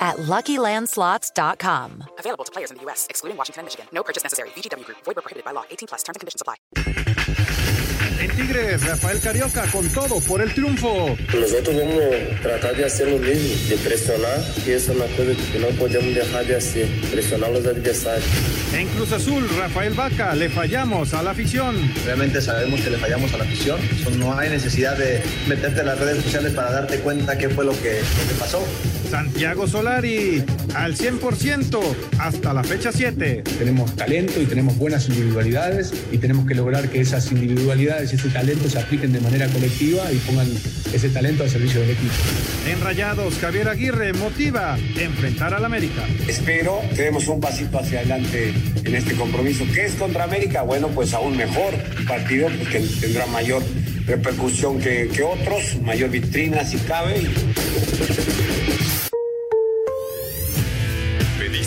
at LuckyLandSlots.com. Available to players in the U.S., excluding Washington and Michigan. No purchase necessary. VGW Group. Void where prohibited by law. 18 plus. Terms and conditions apply. En Tigres, Rafael Carioca con todo por el triunfo. Nosotros vamos a tratar de hacer lo mismo, de presionar, que es una cosa que no podemos dejar de hacer, presionar a los adversarios. En Cruz Azul, Rafael Vaca, le fallamos a la afición. Realmente sabemos que le fallamos a la afición. No hay necesidad de meterte en las redes sociales para darte cuenta qué fue lo que, lo que pasó. Santiago Solari, al 100% hasta la fecha 7. Tenemos talento y tenemos buenas individualidades y tenemos que lograr que esas individualidades y ese talento se apliquen de manera colectiva y pongan ese talento al servicio del equipo. En Rayados, Javier Aguirre motiva enfrentar al América. Espero que demos un pasito hacia adelante en este compromiso. ¿Qué es contra América? Bueno, pues aún mejor partido, porque tendrá mayor repercusión que, que otros, mayor vitrina si cabe.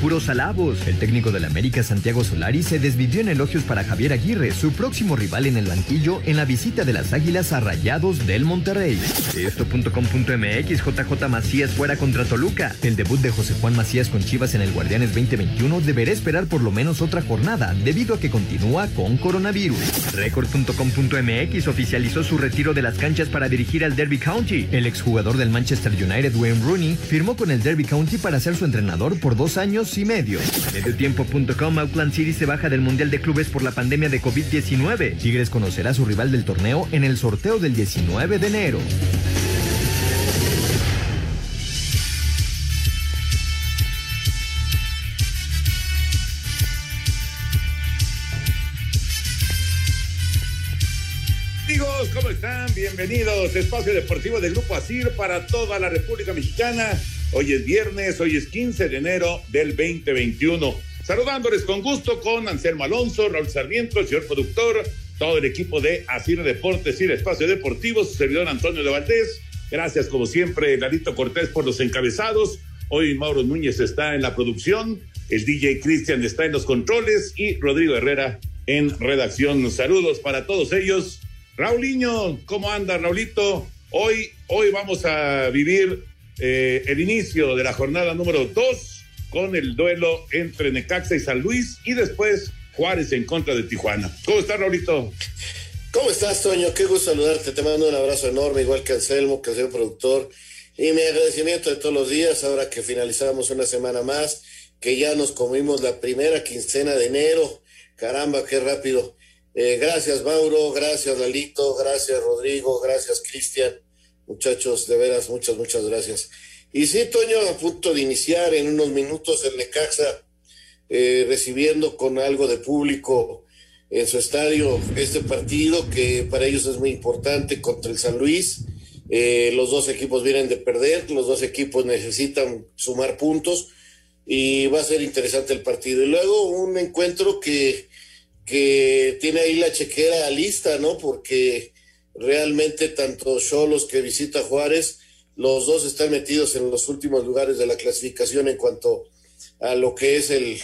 Puros alabos. El técnico del América Santiago Solari se desvivió en elogios para Javier Aguirre, su próximo rival en el banquillo en la visita de las Águilas a Rayados del Monterrey. Esto.com.mx JJ Macías fuera contra Toluca. El debut de José Juan Macías con Chivas en el Guardianes 2021 deberá esperar por lo menos otra jornada debido a que continúa con coronavirus. Record.com.mx oficializó su retiro de las canchas para dirigir al Derby County. El exjugador del Manchester United Wayne Rooney firmó con el Derby County para ser su entrenador por dos años y medio. Mediotiempo.com Auckland City se baja del Mundial de Clubes por la pandemia de COVID-19. Tigres conocerá a su rival del torneo en el sorteo del 19 de enero. Están? Bienvenidos. Espacio Deportivo del Grupo ASIR para toda la República Mexicana. Hoy es viernes, hoy es 15 de enero del 2021. Saludándoles con gusto con Anselmo Alonso, Raúl Sarmiento, el señor productor, todo el equipo de Asir Deportes y el Espacio Deportivo, su servidor Antonio de Valdés. Gracias, como siempre, Larito Cortés por los encabezados. Hoy Mauro Núñez está en la producción, el DJ Cristian está en los controles y Rodrigo Herrera en redacción. Saludos para todos ellos. Raulinho, ¿cómo anda, Raulito? Hoy, hoy vamos a vivir eh, el inicio de la jornada número 2 con el duelo entre Necaxa y San Luis y después Juárez en contra de Tijuana. ¿Cómo estás, Raulito? ¿Cómo estás, Toño? Qué gusto saludarte. Te mando un abrazo enorme, igual que Anselmo, que el productor. Y mi agradecimiento de todos los días, ahora que finalizamos una semana más, que ya nos comimos la primera quincena de enero. Caramba, qué rápido. Eh, gracias, Mauro. Gracias, Lalito. Gracias, Rodrigo. Gracias, Cristian. Muchachos, de veras, muchas, muchas gracias. Y sí, Toño, a punto de iniciar en unos minutos el Necaxa, eh, recibiendo con algo de público en su estadio este partido, que para ellos es muy importante contra el San Luis. Eh, los dos equipos vienen de perder, los dos equipos necesitan sumar puntos y va a ser interesante el partido. Y luego un encuentro que, que tiene ahí la chequera lista, ¿no? Porque realmente tanto Cholos que visita Juárez, los dos están metidos en los últimos lugares de la clasificación en cuanto a lo que es el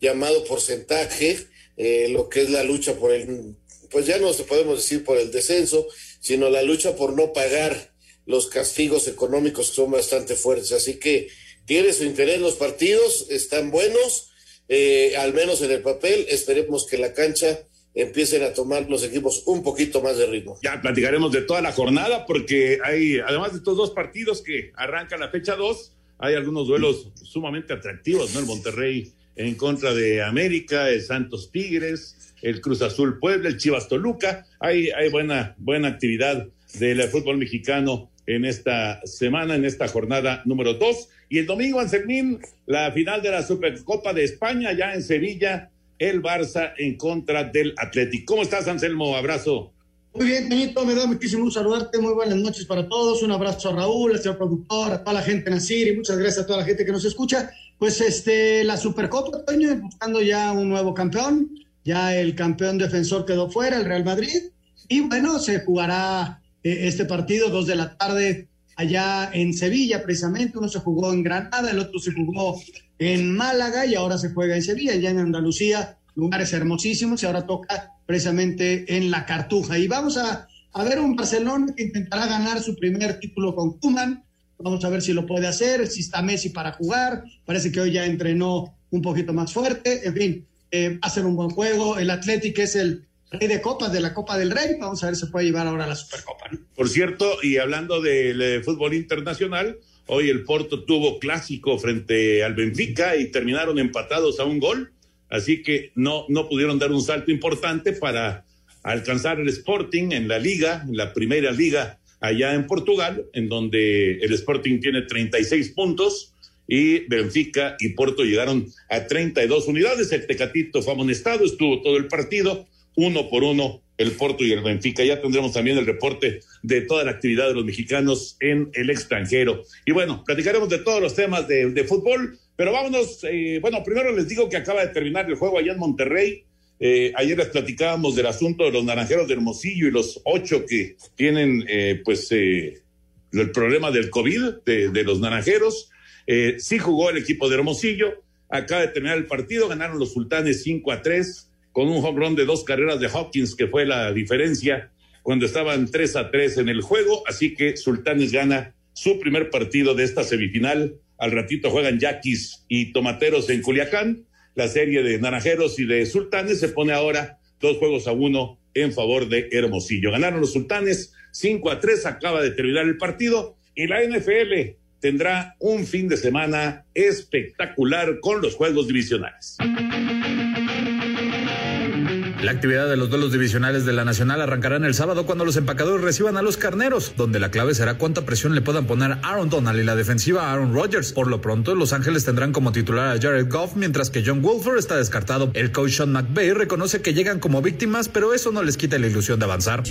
llamado porcentaje, eh, lo que es la lucha por el, pues ya no se podemos decir por el descenso, sino la lucha por no pagar los castigos económicos que son bastante fuertes. Así que tiene su interés los partidos, están buenos, eh, al menos en el papel, esperemos que la cancha empiecen a tomar los equipos un poquito más de ritmo. Ya platicaremos de toda la jornada porque hay, además de estos dos partidos que arrancan la fecha 2, hay algunos duelos sumamente atractivos, ¿no? El Monterrey en contra de América, el Santos Tigres, el Cruz Azul Puebla, el Chivas Toluca. Hay, hay buena, buena actividad del fútbol mexicano en esta semana, en esta jornada número 2. Y el domingo, Anselmín, la final de la Supercopa de España, ya en Sevilla, el Barça en contra del Atlético. ¿Cómo estás, Anselmo? Abrazo. Muy bien, Toñito, me da muchísimo gusto saludarte. Muy buenas noches para todos. Un abrazo a Raúl, al señor productor, a toda la gente en Asir y muchas gracias a toda la gente que nos escucha. Pues este, la Supercopa, Toño, buscando ya un nuevo campeón. Ya el campeón defensor quedó fuera, el Real Madrid. Y bueno, se jugará eh, este partido, dos de la tarde, allá en Sevilla, precisamente. Uno se jugó en Granada, el otro se jugó en Málaga y ahora se juega en Sevilla, ya en Andalucía, lugares hermosísimos y ahora toca precisamente en la Cartuja. Y vamos a, a ver un Barcelona que intentará ganar su primer título con Kuman. Vamos a ver si lo puede hacer, si está Messi para jugar. Parece que hoy ya entrenó un poquito más fuerte. En fin, eh, un buen juego. El Atlético es el de copas de la Copa del Rey. Vamos a ver si puede llevar ahora la Supercopa. ¿no? Por cierto, y hablando del eh, fútbol internacional, hoy el Porto tuvo clásico frente al Benfica y terminaron empatados a un gol, así que no, no pudieron dar un salto importante para alcanzar el Sporting en la liga, en la primera liga allá en Portugal, en donde el Sporting tiene 36 puntos y Benfica y Porto llegaron a 32 unidades. El Tecatito fue amonestado, estuvo todo el partido, uno por uno el Porto y el Benfica. Ya tendremos también el reporte de toda la actividad de los mexicanos en el extranjero. Y bueno, platicaremos de todos los temas de, fútbol, pero vámonos. Eh, bueno, primero les digo que acaba de terminar el juego allá en Monterrey. Eh, ayer les platicábamos del asunto de los naranjeros de Hermosillo y los ocho que tienen, eh, pues, el problema del COVID de, de los naranjeros. sí jugó el equipo de Hermosillo. Acaba de terminar el partido, ganaron los sultanes 5 a 3 con un home run de dos carreras de Hawkins, que fue la diferencia cuando estaban 3 a 3 en el juego. Así que Sultanes gana su primer partido de esta semifinal. Al ratito juegan Yaquis y Tomateros en Culiacán. La serie de Naranjeros y de Sultanes se pone ahora dos juegos a uno en favor de Hermosillo. Ganaron los Sultanes 5 a 3, acaba de terminar el partido y la NFL tendrá un fin de semana espectacular con los juegos divisionales. La actividad de los duelos divisionales de la Nacional arrancarán el sábado cuando los empacadores reciban a los carneros, donde la clave será cuánta presión le puedan poner Aaron Donald y la defensiva a Aaron Rodgers. Por lo pronto, Los Ángeles tendrán como titular a Jared Goff, mientras que John Wolford está descartado. El coach Sean McVay reconoce que llegan como víctimas, pero eso no les quita la ilusión de avanzar.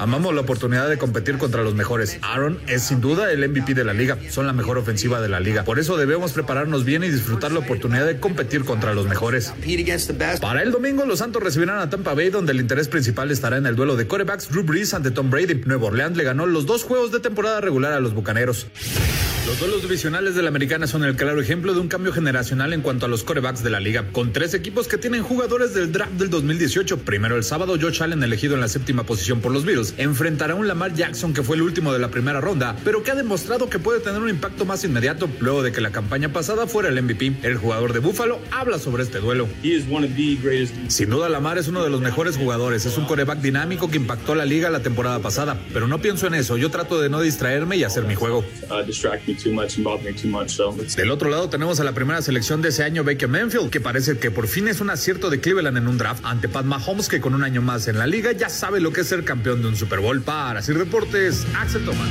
Amamos la oportunidad de competir contra los mejores. Aaron es sin duda el MVP de la liga, son la mejor ofensiva de la liga. Por eso debemos prepararnos bien y disfrutar la oportunidad de competir contra los mejores. Para el domingo, los Santos recibirán a Tampa Bay, donde el interés principal estará en el duelo de corebacks Drew Brees ante Tom Brady. Nuevo Orleans le ganó los dos juegos de temporada regular a los Bucaneros. Los duelos divisionales de la americana son el claro ejemplo de un cambio generacional en cuanto a los corebacks de la liga, con tres equipos que tienen jugadores del draft del 2018. Primero el sábado, Josh Allen, elegido en la séptima posición por los Bills, enfrentará a un Lamar Jackson que fue el último de la primera ronda, pero que ha demostrado que puede tener un impacto más inmediato luego de que la campaña pasada fuera el MVP. El jugador de Buffalo habla sobre este duelo. Sin duda, Lamar es uno de los mejores jugadores. Es un coreback dinámico que impactó la liga la temporada pasada, pero no pienso en eso. Yo trato de no distraerme y hacer mi juego. Del otro lado tenemos a la primera selección de ese año, Baker Manfield, que parece que por fin es un acierto de Cleveland en un draft ante Pat Mahomes, que con un año más en la liga ya sabe lo que es ser campeón de un Super Bowl. Para Sir Deportes, Axel Toman.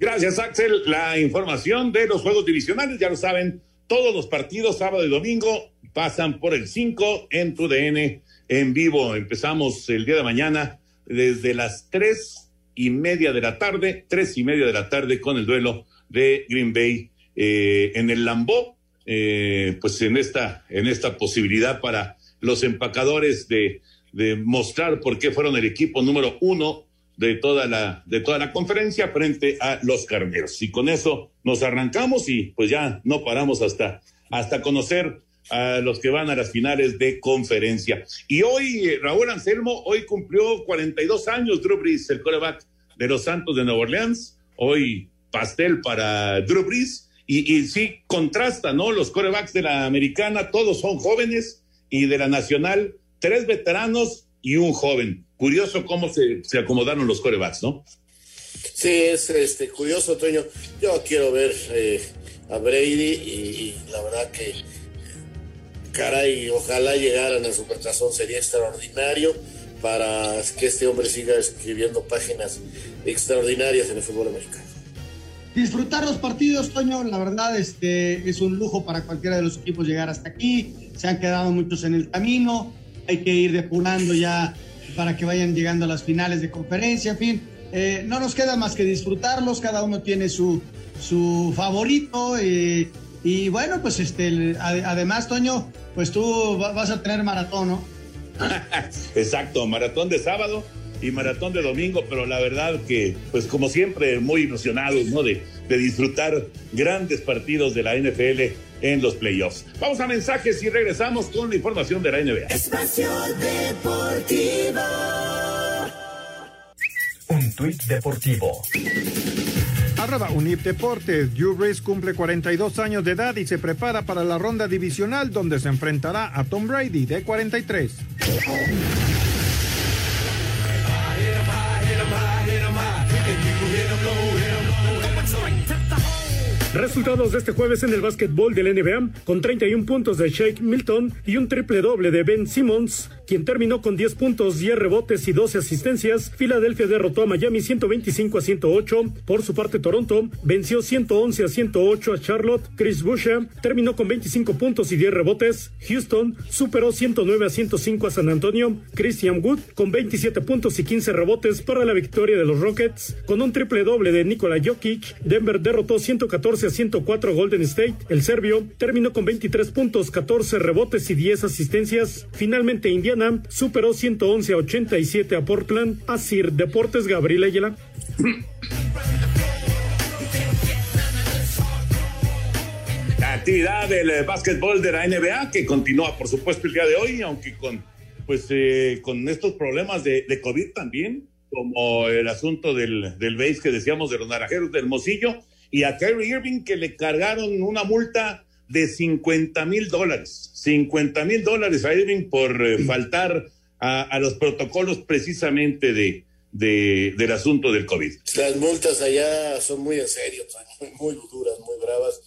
Gracias, Axel. La información de los juegos divisionales, ya lo saben, todos los partidos, sábado y domingo, pasan por el 5 en tu DN en vivo. Empezamos el día de mañana desde las 3 y media de la tarde, tres y media de la tarde con el duelo de Green Bay eh, en el Lambó, eh, pues en esta, en esta posibilidad para los empacadores de, de mostrar por qué fueron el equipo número uno de toda la, de toda la conferencia frente a los carneros. Y con eso nos arrancamos y pues ya no paramos hasta, hasta conocer a los que van a las finales de conferencia. Y hoy, eh, Raúl Anselmo, hoy cumplió 42 años Drew Brees, el coreback de los Santos de Nueva Orleans. Hoy pastel para Drew Brees Y, y sí, contrasta, ¿no? Los corebacks de la americana, todos son jóvenes y de la nacional, tres veteranos y un joven. Curioso cómo se, se acomodaron los corebacks, ¿no? Sí, es este, curioso, Toño. Yo quiero ver eh, a Brady y, y, la verdad que, caray, ojalá llegaran al Supertazón, sería extraordinario para que este hombre siga escribiendo páginas extraordinarias en el fútbol americano. Disfrutar los partidos, Toño, la verdad este, es un lujo para cualquiera de los equipos llegar hasta aquí. Se han quedado muchos en el camino, hay que ir depurando ya para que vayan llegando a las finales de conferencia, en fin. Eh, no nos queda más que disfrutarlos, cada uno tiene su, su favorito. Eh, y bueno, pues este, además, Toño, pues tú vas a tener maratón, ¿no? Exacto, maratón de sábado y maratón de domingo, pero la verdad que, pues como siempre, muy ilusionados, ¿no? De, de disfrutar grandes partidos de la NFL en los playoffs. Vamos a mensajes y regresamos con la información de la NBA. Espacio Deportivo. Un tuit deportivo. Arroba Unip Deportes. Drew Brees cumple 42 años de edad y se prepara para la ronda divisional donde se enfrentará a Tom Brady de 43. Resultados de este jueves en el básquetbol del NBA, con 31 puntos de Shake Milton y un triple doble de Ben Simmons, quien terminó con 10 puntos, 10 rebotes y 12 asistencias. Filadelfia derrotó a Miami 125 a 108. Por su parte, Toronto venció 111 a 108 a Charlotte. Chris Boucher terminó con 25 puntos y 10 rebotes. Houston superó 109 a 105 a San Antonio. Christian Wood con 27 puntos y 15 rebotes para la victoria de los Rockets. Con un triple doble de Nikola Jokic, Denver derrotó 114 a 104 Golden State. El serbio terminó con 23 puntos, 14 rebotes y 10 asistencias. Finalmente Indiana superó 111 a 87 a Portland. Asir Deportes Gabriel Ayala. La actividad del eh, básquetbol de la NBA que continúa, por supuesto, el día de hoy, aunque con, pues, eh, con estos problemas de, COVID también, como el asunto del, del base que decíamos de los naranjeros de Hermosillo, y a Kyrie Irving que le cargaron una multa de 50 mil dólares. 50 mil dólares a Irving por eh, faltar a, a, los protocolos precisamente de, de, del asunto del COVID. Las multas allá son muy en serio, muy duras, muy bravas,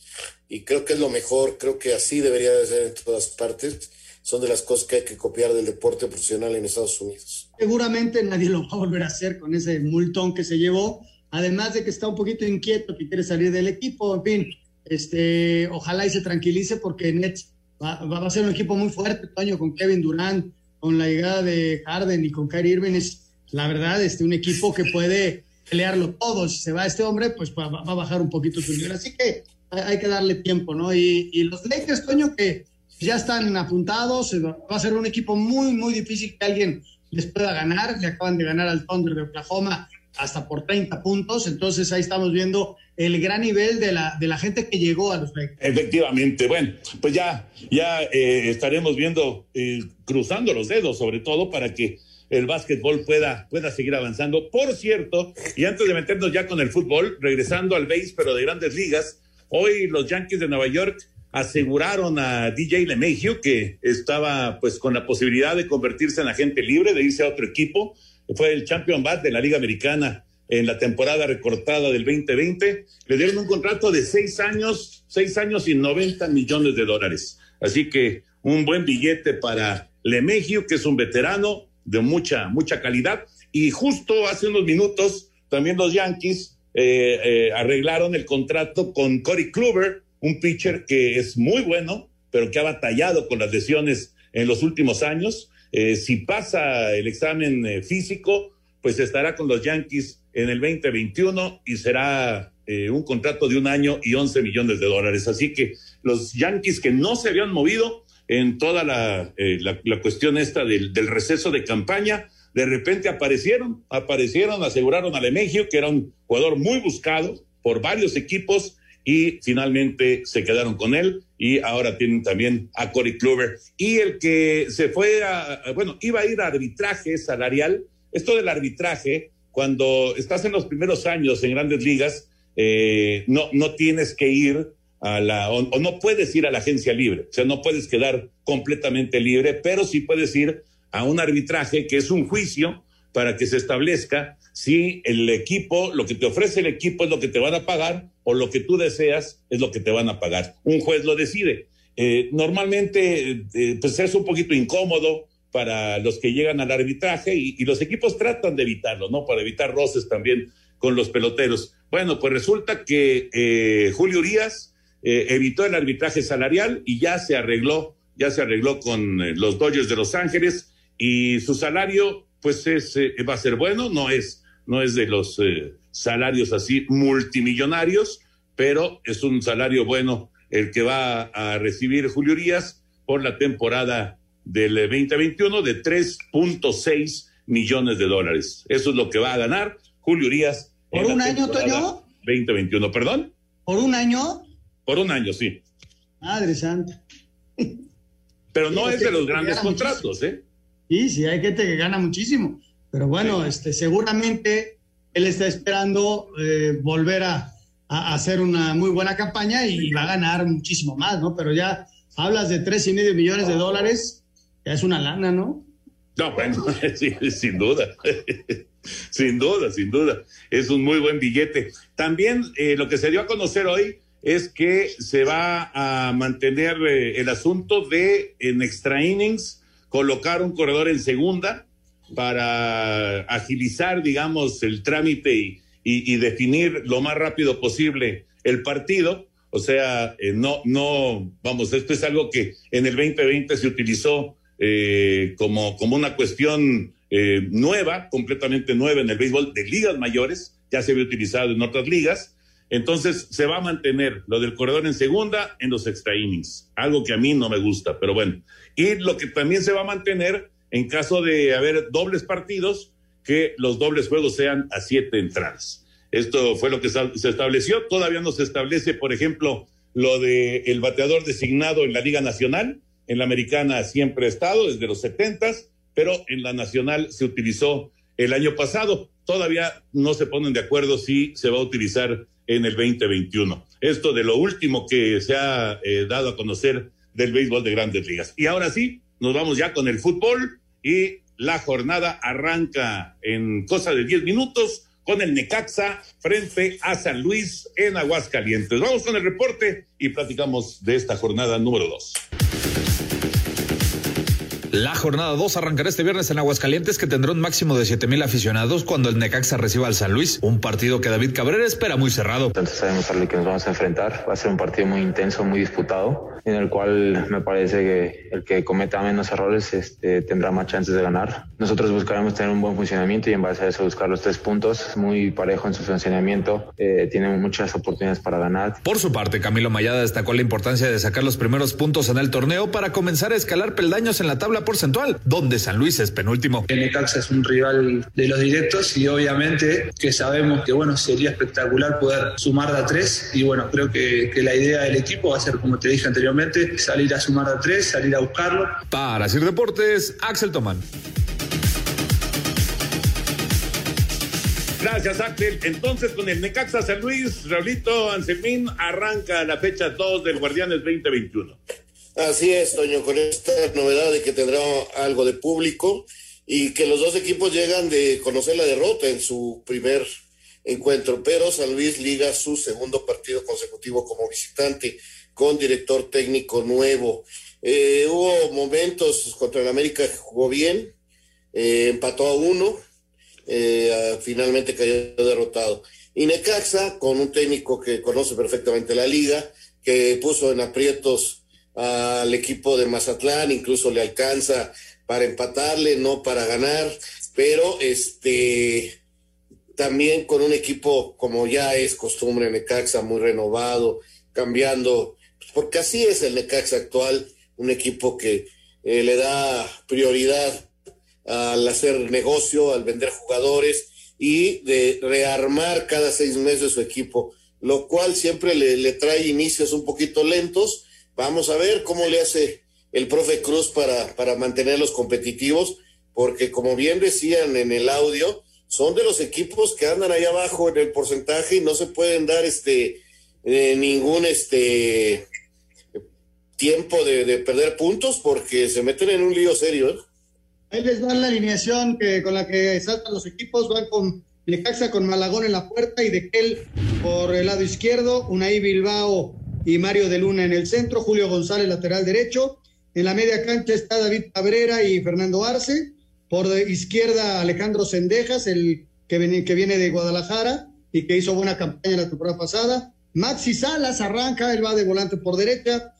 y creo que es lo mejor, creo que así debería de ser en todas partes. Son de las cosas que hay que copiar del deporte profesional en Estados Unidos. Seguramente nadie lo va a volver a hacer con ese multón que se llevó además de que está un poquito inquieto, que quiere salir del equipo, en fin, este, ojalá y se tranquilice porque Nets va, va a ser un equipo muy fuerte, Toño, con Kevin Durant, con la llegada de Harden y con Kyrie Irving, es la verdad, este, un equipo que puede pelearlo todo, si se va este hombre, pues va, a bajar un poquito su nivel, así que hay, hay que darle tiempo, ¿no? Y, y, los Lakers, Toño, que ya están apuntados, va a ser un equipo muy, muy difícil que alguien les pueda ganar, le acaban de ganar al Thunder de Oklahoma, hasta por 30 puntos. Entonces ahí estamos viendo el gran nivel de la, de la gente que llegó a los Lakers. Efectivamente, bueno, pues ya, ya eh, estaremos viendo, eh, cruzando los dedos sobre todo para que el básquetbol pueda, pueda seguir avanzando. Por cierto, y antes de meternos ya con el fútbol, regresando al base, pero de grandes ligas, hoy los Yankees de Nueva York aseguraron a DJ LeMahieu que estaba pues con la posibilidad de convertirse en agente libre, de irse a otro equipo fue el champion bat de la Liga Americana en la temporada recortada del 2020. Le dieron un contrato de seis años, seis años y 90 millones de dólares. Así que un buen billete para Lemegio, que es un veterano de mucha, mucha calidad. Y justo hace unos minutos, también los Yankees eh, eh, arreglaron el contrato con Corey Kluber, un pitcher que es muy bueno, pero que ha batallado con las lesiones en los últimos años eh, si pasa el examen eh, físico, pues estará con los Yankees en el 2021 y será eh, un contrato de un año y 11 millones de dólares. Así que los Yankees que no se habían movido en toda la, la, la cuestión esta del, del, receso de campaña, de repente aparecieron, aparecieron, aseguraron a Lemegio, que era un jugador muy buscado por varios equipos y finalmente se quedaron con él y ahora tienen también a Corey Kluber. Y el que se fue a, bueno, iba a ir a arbitraje salarial. Esto del arbitraje, cuando estás en los primeros años en grandes ligas, eh, no, no tienes que ir a la, o, o, no puedes ir a la agencia libre, o sea, no puedes quedar completamente libre, pero sí puedes ir a un arbitraje que es un juicio para que se establezca si el equipo, lo que te ofrece el equipo es lo que te van a pagar o lo que tú deseas es lo que te van a pagar. Un juez lo decide. Eh, normalmente, eh, pues es un poquito incómodo para los que llegan al arbitraje y, los equipos tratan de evitarlo, ¿no? Para evitar roces también con los peloteros. Bueno, pues resulta que eh, Julio Urias evitó el arbitraje salarial y ya se arregló, ya se arregló con los Dodgers de Los Ángeles y su salario, pues es, va a ser bueno, no es, no es de los salarios así multimillonarios, pero es un salario bueno el que va a recibir Julio Urias por la temporada del 2021 de 3.6 millones de dólares. Eso es lo que va a ganar Julio Urias. ¿Por un año, Toño? 2021, ¿perdón? ¿Por un año? Por un año, sí. Madre santa. Pero no es de los grandes contratos, muchísimo. ¿eh? Sí, sí, hay gente que gana muchísimo. Pero bueno, este, seguramente él está esperando eh, volver a, a, hacer una muy buena campaña y va a ganar muchísimo más, ¿no? Pero ya hablas de tres y medio millones de dólares, ya es una lana, ¿no? No, bueno, sí, sin duda, sin duda, sin duda, es un muy buen billete. También eh, lo que se dio a conocer hoy es que se va a mantener eh, el asunto de en extra innings colocar un corredor en segunda para agilizar, digamos, el trámite y, definir lo más rápido posible el partido. O sea, eh, no, no, vamos, esto es algo que en el 2020 se utilizó eh, como, como una cuestión eh, nueva, completamente nueva en el béisbol de ligas mayores, ya se había utilizado en otras ligas. Entonces se va a mantener lo del corredor en segunda en los extra innings, algo que a mí no me gusta, pero bueno. Y lo que también se va a mantener en caso de haber dobles partidos, que los dobles juegos sean a siete entradas. Esto fue lo que se estableció. Todavía no se establece, por ejemplo, lo de el bateador designado en la Liga Nacional. En la Americana siempre ha estado desde los setentas, pero en la Nacional se utilizó el año pasado. Todavía no se ponen de acuerdo si se va a utilizar en el 2021. Esto de lo último que se ha eh, dado a conocer del béisbol de grandes ligas. Y ahora sí, nos vamos ya con el fútbol y la jornada arranca en cosa de 10 minutos con el Necaxa frente a San Luis en Aguascalientes. Vamos con el reporte y platicamos de esta jornada número 2. La jornada 2 arrancará este viernes en Aguascalientes que tendrá un máximo de 7 mil aficionados cuando el Necaxa reciba al San Luis, un partido que David Cabrera espera muy cerrado. Entonces sabemos a lo que nos vamos a enfrentar, va a ser un partido muy intenso, muy disputado, en el cual me parece que el que cometa menos errores este, tendrá más chances de ganar. Nosotros buscaremos tener un buen funcionamiento y en base a eso buscar los tres puntos, muy parejo en su funcionamiento, eh, tiene muchas oportunidades para ganar. Por su parte, Camilo Mayada destacó la importancia de sacar los primeros puntos en el torneo para comenzar a escalar peldaños en la tabla porcentual, donde San Luis es penúltimo. El Necaxa es un rival de los directos y obviamente que sabemos que bueno sería espectacular poder sumar de a tres y bueno creo que, que la idea del equipo va a ser como te dije anteriormente salir a sumar a tres, salir a buscarlo. Para Sir Deportes, Axel Tomán. Gracias, Axel. Entonces, con el Necaxa San Luis, Raulito Anselmín arranca la fecha 2 del Guardianes 2021. Así es, Toño, con esta novedad de que tendrá algo de público y que los dos equipos llegan de conocer la derrota en su primer encuentro, pero San Luis liga su segundo partido consecutivo como visitante con director técnico nuevo. Eh, hubo momentos contra el América que jugó bien, eh, empató a uno, eh, finalmente cayó derrotado. Y Necaxa, con un técnico que conoce perfectamente la liga, que puso en aprietos al equipo de Mazatlán, incluso le alcanza para empatarle, no para ganar, pero este también con un equipo como ya es costumbre Necaxa, muy renovado, cambiando, porque así es el Necaxa actual, un equipo que eh, le da prioridad al hacer negocio, al vender jugadores y de rearmar cada seis meses su equipo, lo cual siempre le, le trae inicios un poquito lentos, Vamos a ver cómo le hace el profe Cruz para, para mantenerlos competitivos, porque como bien decían en el audio, son de los equipos que andan ahí abajo en el porcentaje y no se pueden dar este eh, ningún este tiempo de, de, perder puntos porque se meten en un lío serio. ¿eh? Ahí les dan la alineación que, con la que saltan los equipos, van con Necaxa con Malagón en la puerta y de Kel por el lado izquierdo, Unai Bilbao y Mario de Luna en el centro, Julio González lateral derecho, en la media cancha está David Cabrera y Fernando Arce, por izquierda Alejandro Sendejas, el que viene, que viene de Guadalajara y que hizo buena campaña la temporada pasada, Maxi Salas arranca, él va de volante por derecha,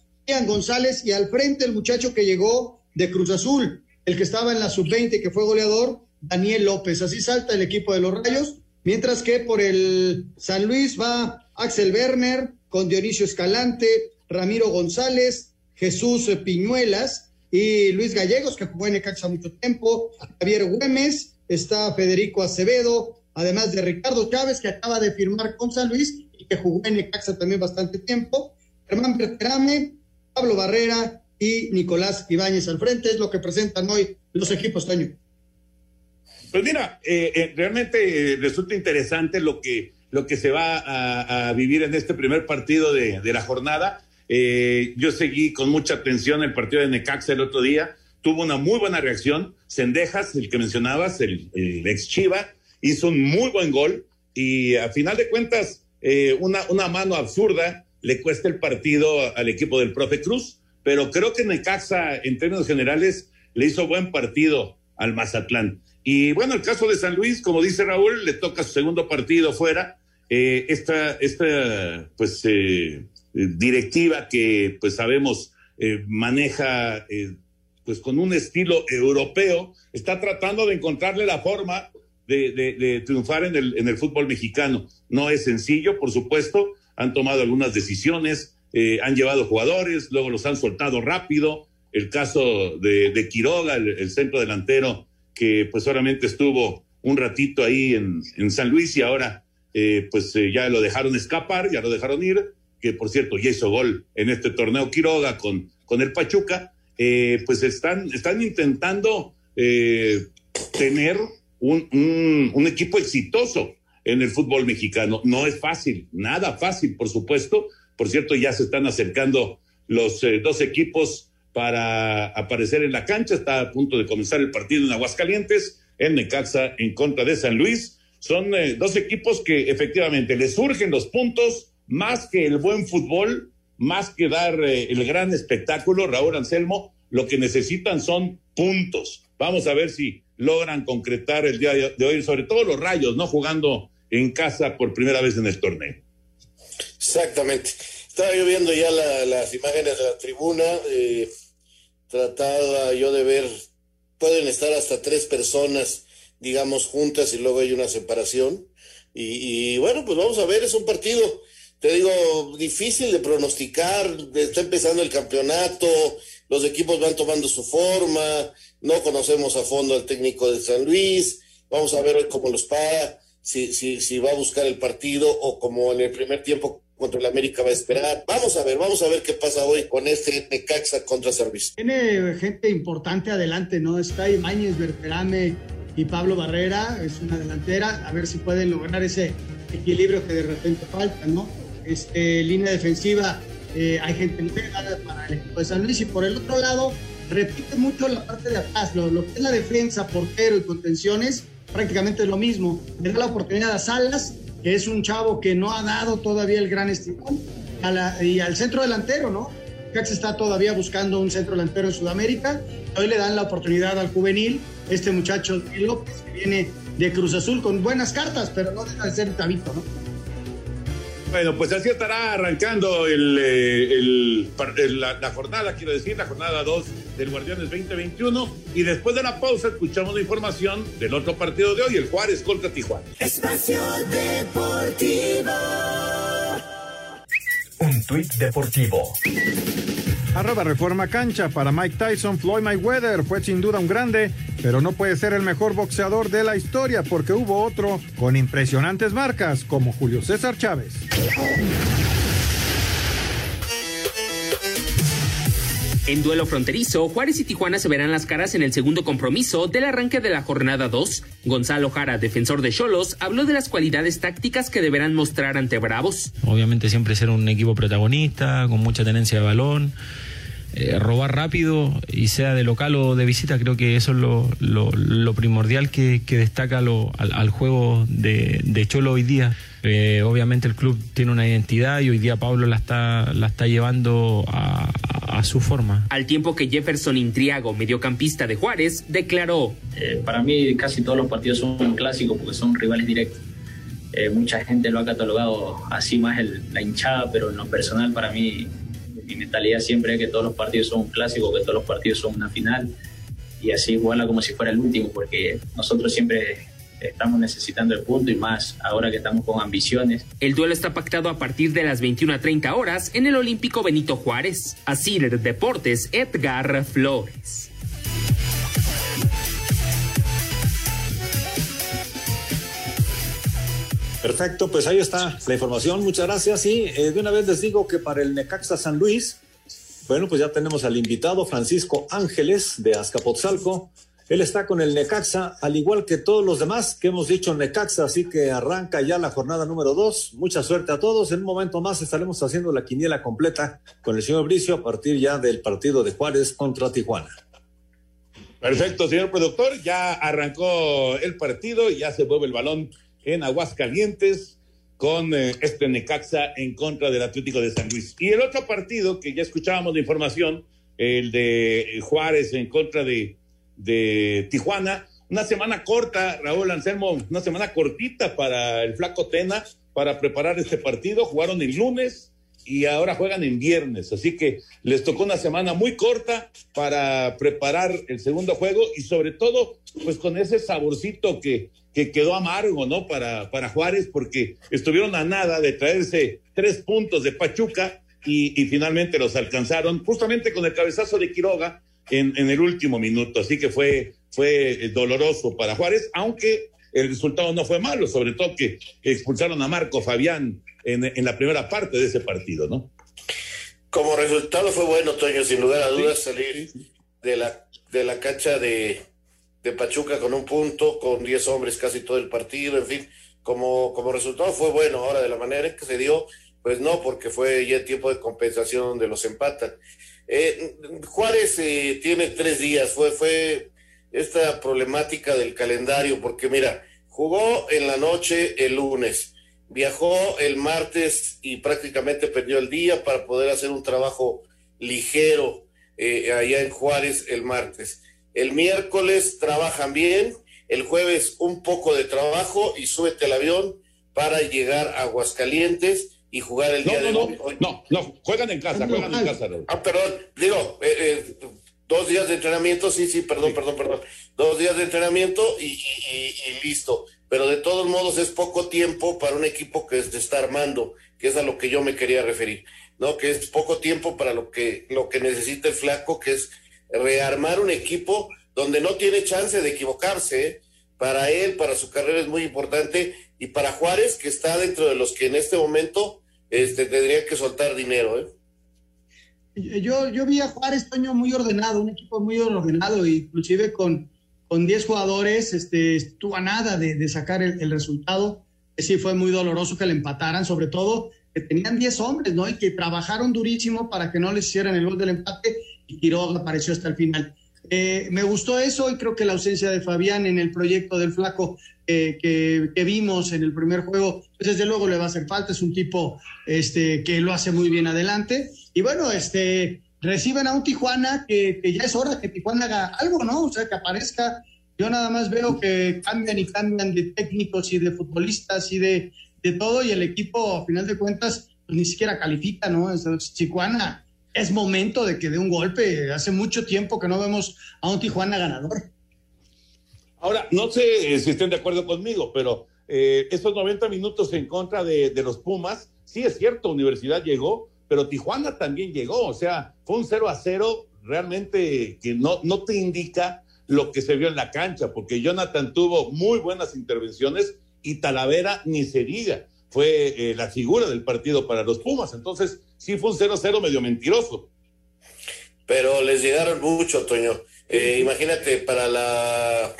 González y al frente el muchacho que llegó de Cruz Azul, el que estaba en la sub-20 que fue goleador, Daniel López. Así salta el equipo de los Rayos, mientras que por el San Luis va Axel Werner con Dionisio Escalante, Ramiro González, Jesús Piñuelas y Luis Gallegos, que jugó en Necaxa mucho tiempo, Javier Güemes, está Federico Acevedo, además de Ricardo Chávez, que acaba de firmar con San Luis y que jugó en Necaxa también bastante tiempo, Germán Berterame, Pablo Barrera y Nicolás Ibáñez al frente, es lo que presentan hoy los equipos, Toño. Pues mira, eh, eh, realmente eh, resulta interesante lo que, lo que se va a, vivir en este primer partido de, de la jornada. yo seguí con mucha atención el partido de Necaxa el otro día. Tuvo una muy buena reacción. Sendejas, el que mencionabas, el, el ex Chiva, hizo un muy buen gol. Y a final de cuentas, una, una mano absurda le cuesta el partido al equipo del profe Cruz. Pero creo que Necaxa, en términos generales, le hizo buen partido al Mazatlán. Y bueno, el caso de San Luis, como dice Raúl, le toca su segundo partido fuera. Eh, esta, esta, pues, eh, directiva que, pues, sabemos, eh, maneja, pues, con un estilo europeo, está tratando de encontrarle la forma de, de, triunfar en el, en el fútbol mexicano. No es sencillo, por supuesto. Han tomado algunas decisiones, han llevado jugadores, luego los han soltado rápido. El caso de, de Quiroga, el, el centro delantero, que pues solamente estuvo un ratito ahí en, en San Luis y ahora eh, pues eh, ya lo dejaron escapar, ya lo dejaron ir, que por cierto ya hizo gol en este torneo Quiroga con, con el Pachuca, eh, pues están, están intentando tener un, un, equipo exitoso en el fútbol mexicano. No es fácil, nada fácil, por supuesto. Por cierto, ya se están acercando los dos equipos para aparecer en la cancha. Está a punto de comenzar el partido en Aguascalientes, en Necaxa en contra de San Luis. Son eh, dos equipos que efectivamente les surgen los puntos más que el buen fútbol, más que dar eh, el gran espectáculo, Raúl Anselmo, lo que necesitan son puntos. Vamos a ver si logran concretar el día de hoy, sobre todo los rayos, ¿no? Jugando en casa por primera vez en el torneo. Exactamente. Estaba yo viendo ya la, las imágenes de la tribuna. Eh, trataba yo de ver, pueden estar hasta tres personas, digamos, juntas y luego hay una separación. Y, y, bueno, pues vamos a ver, es un partido, te digo, difícil de pronosticar, está empezando el campeonato, los equipos van tomando su forma, no conocemos a fondo al técnico de San Luis, vamos a ver cómo los para, si, si, si va a buscar el partido o como en el primer tiempo contra el América va a esperar. Vamos a ver, vamos a ver qué pasa hoy con este Necaxa contra Servicio. Tiene gente importante adelante, ¿no? Está Imañez, Berterame y Pablo Barrera, es una delantera, a ver si pueden lograr ese equilibrio que de repente falta, ¿no? Este, línea defensiva, eh, hay gente nueva para el equipo de San Luis y por el otro lado, repite mucho la parte de atrás, lo, lo que es la defensa, portero y contenciones, prácticamente es lo mismo. Le da la oportunidad a Salas que es un chavo que no ha dado todavía el gran estirón, y al centro delantero, ¿no? Cax está todavía buscando un centro delantero en Sudamérica. Hoy le dan la oportunidad al juvenil, este muchacho López, que viene de Cruz Azul con buenas cartas, pero no deja de ser tabito, ¿no? Bueno, pues así estará arrancando el, el, el, la, la, jornada, quiero decir, la jornada 2 del Guardianes 2021. Y después de la pausa escuchamos la información del otro partido de hoy, el Juárez contra Tijuana. Espacio Deportivo. Un tuit deportivo. Arroba Reforma Cancha para Mike Tyson, Floyd Mayweather fue sin duda un grande, pero no puede ser el mejor boxeador de la historia porque hubo otro con impresionantes marcas como Julio César Chávez. En duelo fronterizo, Juárez y Tijuana se verán las caras en el segundo compromiso del arranque de la jornada 2. Gonzalo Jara, defensor de Cholos, habló de las cualidades tácticas que deberán mostrar ante Bravos. Obviamente siempre ser un equipo protagonista, con mucha tenencia de balón. Eh, robar rápido y sea de local o de visita, creo que eso es lo, lo, primordial que, destaca lo, al, al, juego de Cholo hoy día. Eh, obviamente el club tiene una identidad y hoy día Pablo la está, la está llevando a, a su forma. Al tiempo que Jefferson Intriago, mediocampista de Juárez, declaró. Eh, para mí casi todos los partidos son un clásico porque son rivales directos. Eh, mucha gente lo ha catalogado así más el, la hinchada, pero en lo personal para mí mi mentalidad siempre es que todos los partidos son un clásico, que todos los partidos son una final y así jugarla como si fuera el último, porque nosotros siempre estamos necesitando el punto y más ahora que estamos con ambiciones. El duelo está pactado a partir de las 21 a 30 horas en el Olímpico Benito Juárez. Así Deportes, Edgar Flores. Perfecto, pues ahí está la información. Muchas gracias. Y eh, de una vez les digo que para el Necaxa San Luis, bueno, pues ya tenemos al invitado Francisco Ángeles de Azcapotzalco él está con el Necaxa, al igual que todos los demás que hemos dicho Necaxa, así que arranca ya la jornada número dos. Mucha suerte a todos. En un momento más estaremos haciendo la quiniela completa con el señor Bricio a partir ya del partido de Juárez contra Tijuana. Perfecto, señor productor. Ya arrancó el partido, ya se mueve el balón en Aguascalientes con eh, este Necaxa en contra del Atlético de San Luis. Y el otro partido que ya escuchábamos de información, el de Juárez en contra de de Tijuana. Una semana corta, Raúl Anselmo, una semana cortita para el Flaco Tena para preparar este partido. Jugaron el lunes y ahora juegan en viernes. Así que les tocó una semana muy corta para preparar el segundo juego y sobre todo, pues con ese saborcito que, que quedó amargo, ¿no? Para, para Juárez, porque estuvieron a nada de traerse tres puntos de Pachuca y, y finalmente los alcanzaron, justamente con el cabezazo de Quiroga, en, en, el último minuto. Así que fue, fue doloroso para Juárez, aunque el resultado no fue malo, sobre todo que expulsaron a Marco Fabián en, en la primera parte de ese partido, ¿no? Como resultado fue bueno, Toño, sin lugar a dudas, salir de la, de la cancha de, de Pachuca con un punto, con 10 hombres casi todo el partido, en fin, como, como resultado fue bueno. Ahora, de la manera en que se dio, pues no, porque fue ya tiempo de compensación donde los empatan. Eh, Juárez eh, tiene tres días, fue, fue esta problemática del calendario, porque mira, jugó en la noche el lunes, viajó el martes y prácticamente perdió el día para poder hacer un trabajo ligero eh, allá en Juárez el martes. El miércoles trabajan bien, el jueves un poco de trabajo y súbete al avión para llegar a Aguascalientes y jugar el día no, de no, hoy. No, no, juegan en casa, juegan en casa. Ah, perdón, digo, eh, eh, dos días de entrenamiento, sí, sí, perdón, sí. perdón, perdón. Dos días de entrenamiento y, y, y, listo. Pero de todos modos es poco tiempo para un equipo que se está armando, que es a lo que yo me quería referir, ¿no? Que es poco tiempo para lo que, lo que necesita el flaco, que es rearmar un equipo donde no tiene chance de equivocarse, ¿eh? Para él, para su carrera es muy importante y para Juárez, que está dentro de los que en este momento este, tendría que soltar dinero. ¿eh? Yo, yo vi a Juárez, Toño, muy ordenado, un equipo muy ordenado, inclusive con, con 10 jugadores, este, estuvo a nada de, de sacar el, el, resultado. Sí, fue muy doloroso que le empataran, sobre todo que tenían 10 hombres, ¿no? Y que trabajaron durísimo para que no les hicieran el gol del empate y Quiroga apareció hasta el final. Eh, me gustó eso y creo que la ausencia de Fabián en el proyecto del flaco eh, que, vimos en el primer juego, pues desde luego le va a hacer falta, es un tipo este, que lo hace muy bien adelante. Y bueno, este, reciben a un Tijuana que, ya es hora que Tijuana haga algo, ¿no? O sea, que aparezca. Yo nada más veo que cambian y cambian de técnicos y de futbolistas y de, de todo y el equipo, a final de cuentas, pues, ni siquiera califica, ¿no? Entonces, Tijuana es momento de que dé un golpe. Hace mucho tiempo que no vemos a un Tijuana ganador. Ahora, no sé si estén de acuerdo conmigo, pero eh, estos 90 minutos en contra de, de, los Pumas, sí es cierto, Universidad llegó, pero Tijuana también llegó. O sea, fue un 0 a 0 realmente que no, no te indica lo que se vio en la cancha, porque Jonathan tuvo muy buenas intervenciones y Talavera ni se diga. Fue eh, la figura del partido para los Pumas. Entonces, sí fue un 0-0 medio mentiroso. pero les llegaron mucho, Toño. Eh, imagínate, para la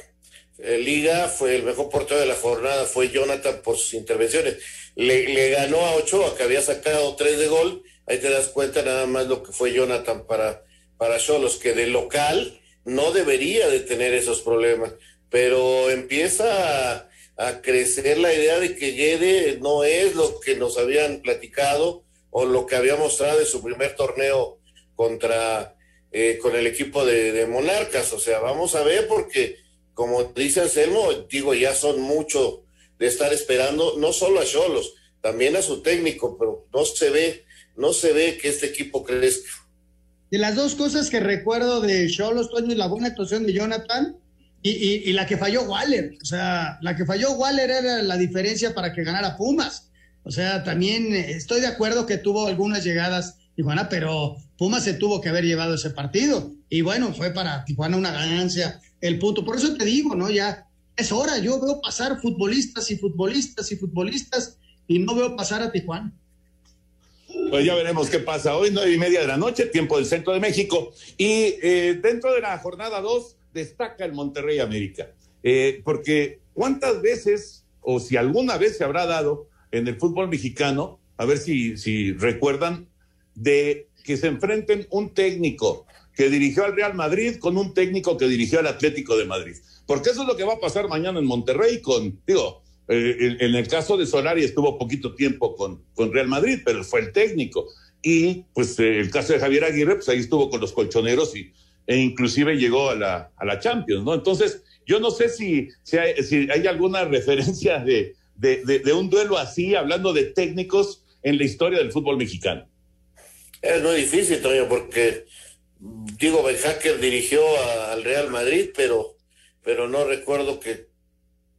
eh, liga fue el mejor portero de la jornada, fue Jonathan por sus intervenciones. Le, le ganó a Ochoa, que había sacado tres de gol. Ahí te das cuenta nada más lo que fue Jonathan para, para Cholos, que de local no debería de tener esos problemas, pero empieza a, a crecer la idea de que Yede no es lo que nos habían platicado o lo que había mostrado en su primer torneo contra eh, con el equipo de, Monarcas. O sea, vamos a ver porque, como dice Anselmo, digo, ya son mucho de estar esperando, no solo a Cholos, también a su técnico, pero no se ve, no se ve que este equipo crezca. De las dos cosas que recuerdo de Cholos, Toño, la buena actuación de Jonathan y, y, la que falló Waller. O sea, la que falló Waller era la diferencia para que ganara Pumas. O sea, también estoy de acuerdo que tuvo algunas llegadas Tijuana, pero Pumas se tuvo que haber llevado ese partido. Y bueno, fue para Tijuana una ganancia el punto. Por eso te digo, ¿no? Ya es hora. Yo veo pasar futbolistas y futbolistas y futbolistas y no veo pasar a Tijuana. Pues ya veremos qué pasa hoy, nueve y media de la noche, tiempo del centro de México. Y eh, dentro de la jornada 2 destaca el Monterrey América. Eh, porque cuántas veces, o si alguna vez se habrá dado en el fútbol mexicano, a ver si, si recuerdan, de que se enfrenten un técnico que dirigió al Real Madrid con un técnico que dirigió al Atlético de Madrid. Porque eso es lo que va a pasar mañana en Monterrey con, digo, eh, en, el caso de Solari estuvo poquito tiempo con, con Real Madrid, pero fue el técnico. Y pues eh, el caso de Javier Aguirre, pues ahí estuvo con los colchoneros y, e inclusive llegó a la, a la Champions, ¿no? Entonces, yo no sé si, si, hay, si hay alguna referencia de, de, de, un duelo así, hablando de técnicos en la historia del fútbol mexicano. Es muy difícil, Toño, porque digo, Ben Hacker dirigió al Real Madrid, pero, pero no recuerdo que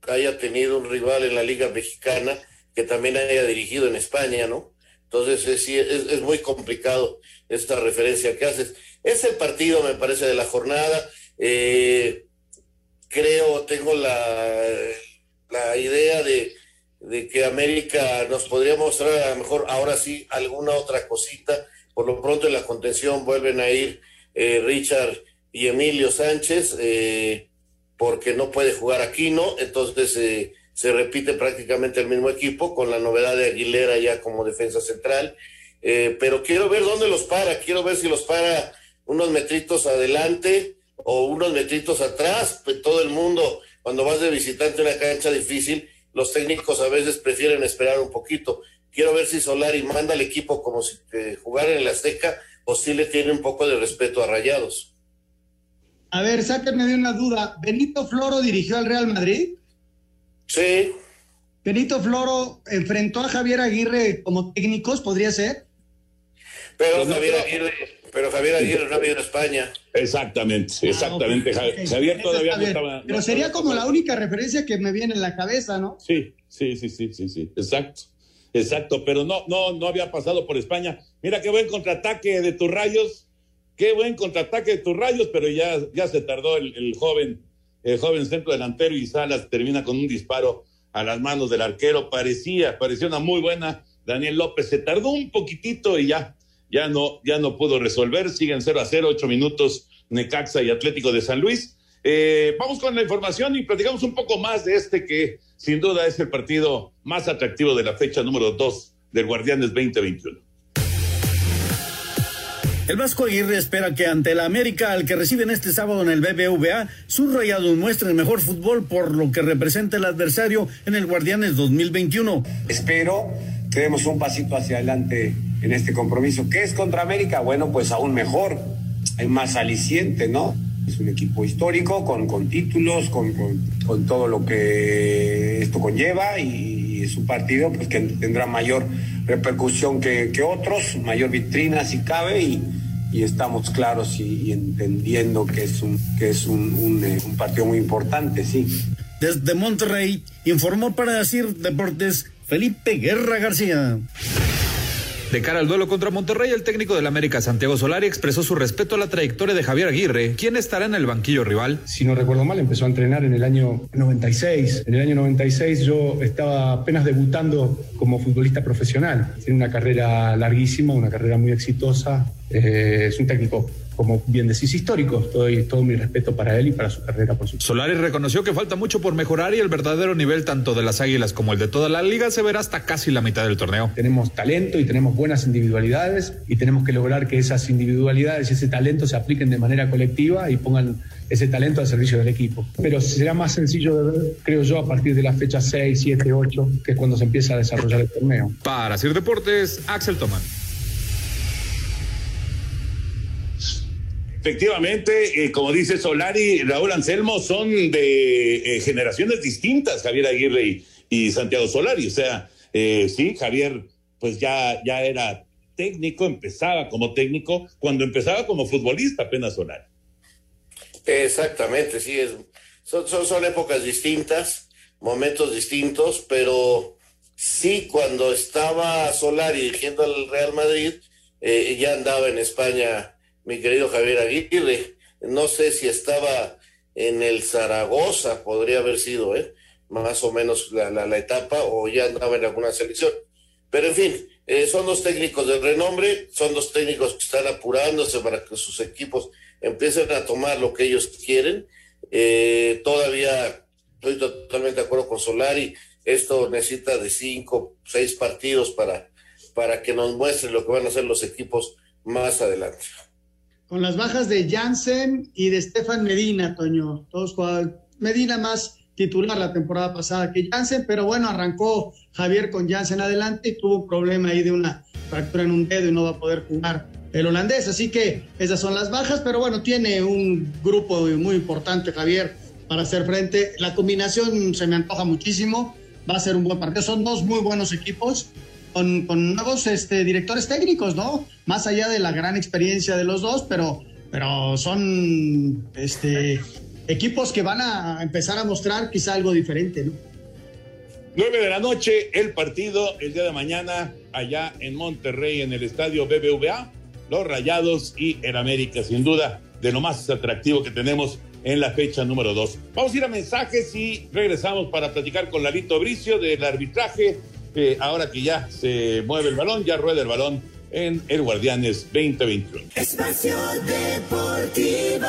haya tenido un rival en la Liga Mexicana que también haya dirigido en España, ¿no? Entonces es, es, es muy complicado esta referencia que haces. Es el partido, me parece, de la jornada. Eh, creo, tengo la, la idea de, de que América nos podría mostrar a lo mejor ahora sí alguna otra cosita por lo pronto en la contención vuelven a ir eh, Richard y Emilio Sánchez, eh, porque no puede jugar Aquino, entonces eh, se repite prácticamente el mismo equipo, con la novedad de Aguilera ya como defensa central. Eh, pero quiero ver dónde los para, quiero ver si los para unos metritos adelante o unos metritos atrás. Pues todo el mundo, cuando vas de visitante a una cancha difícil, los técnicos a veces prefieren esperar un poquito quiero ver si Solari manda al equipo como si eh, jugara en el Azteca o si le tiene un poco de respeto a Rayados. A ver, sáquenme de una duda. ¿Benito Floro dirigió al Real Madrid? Sí. ¿Benito Floro enfrentó a Javier Aguirre como técnicos, podría ser? Pero, pero Javier Aguirre, pero Javier Aguirre no ha venido a España. Exactamente, exactamente. Ah, okay. Javier todavía no estaba. Pero sería como la única referencia que me viene en la cabeza, ¿no? Sí, sí, sí, sí, sí, sí, exacto. Exacto, pero no, no, no había pasado por España. Mira qué buen contraataque de tus rayos, qué buen contraataque de tus rayos, pero ya, ya se tardó el, el joven, el joven centro delantero y Salas termina con un disparo a las manos del arquero. Parecía, parecía una muy buena. Daniel López se tardó un poquitito y ya, ya no, ya no pudo resolver. Siguen 0 a 0, 8 minutos Necaxa y Atlético de San Luis. Eh, vamos con la información y platicamos un poco más de este que sin duda es el partido más atractivo de la fecha número 2 del Guardianes 2021. El Vasco Aguirre espera que ante la América, al que reciben este sábado en el BBVA, sus rayados muestren mejor fútbol por lo que representa el adversario en el Guardianes 2021. Espero que demos un pasito hacia adelante en este compromiso. ¿Qué es contra América? Bueno, pues aún mejor, es más aliciente, ¿no? Es un equipo histórico, con, con títulos, con, con, todo lo que esto conlleva y es un partido pues, que tendrá mayor repercusión que, que otros, mayor vitrina si cabe y, y estamos claros y, entendiendo que es un, que es un, eh, un partido muy importante, sí. Desde Monterrey informó para decir Deportes Felipe Guerra García. De cara al duelo contra Monterrey, el técnico del América, Santiago Solari, expresó su respeto a la trayectoria de Javier Aguirre, quien estará en el banquillo rival. Si no recuerdo mal, empezó a entrenar en el año 96. En el año 96 yo estaba apenas debutando como futbolista profesional. Tiene una carrera larguísima, una carrera muy exitosa. Eh, es un técnico, como bien decís, histórico. Doy todo mi respeto para él y para su carrera, por supuesto. Solari reconoció que falta mucho por mejorar y el verdadero nivel tanto de las Águilas como el de toda la liga se verá hasta casi la mitad del torneo. Tenemos talento y tenemos buenas individualidades y tenemos que lograr que esas individualidades y ese talento se apliquen de manera colectiva y pongan ese talento al servicio del equipo. Pero será más sencillo de ver, creo yo, a partir de la fecha 6, 7, 8, que es cuando se empieza a desarrollar el torneo. Para Sir Deportes, Axel Tomán. Efectivamente, eh, como dice Solari, Raúl Anselmo son de eh, generaciones distintas, Javier Aguirre y, Santiago Solari. O sea, eh, sí, Javier, pues ya, ya era técnico, empezaba como técnico, cuando empezaba como futbolista apenas Solari. Exactamente, sí, son, son, épocas distintas, momentos distintos, pero sí, cuando estaba Solari dirigiendo al Real Madrid, ya andaba en España mi querido Javier Aguirre. No sé si estaba en el Zaragoza, podría haber sido, ¿eh? más o menos la, la, la etapa, o ya andaba en alguna selección. Pero en fin, eh, son dos técnicos de renombre, son dos técnicos que están apurándose para que sus equipos empiecen a tomar lo que ellos quieren. Eh, todavía estoy totalmente de acuerdo con Solari, esto necesita de cinco, seis partidos para, para que nos muestren lo que van a hacer los equipos más adelante con las bajas de Jansen y de Stefan Medina, Toño. Todos. Medina más titular la temporada pasada que Jansen, pero bueno, arrancó Javier con Jansen adelante y tuvo un problema ahí de una fractura en un dedo y no va a poder jugar el holandés. Así que esas son las bajas, pero bueno, tiene un grupo muy importante Javier para hacer frente. La combinación se me antoja muchísimo. Va a ser un buen partido. Son dos muy buenos equipos con, nuevos este, directores técnicos, ¿no? Más allá de la gran experiencia de los dos, pero, pero son este, equipos que van a empezar a mostrar quizá algo diferente, ¿no? 9 de la noche, el partido el día de mañana allá en Monterrey, en el estadio BBVA, los Rayados y el América, sin duda, de lo más atractivo que tenemos en la fecha número 2. Vamos a ir a mensajes y regresamos para platicar con Larito Bricio del arbitraje eh, ahora que ya se mueve el balón, ya rueda el balón en el Guardianes 2021. Espacio Deportivo.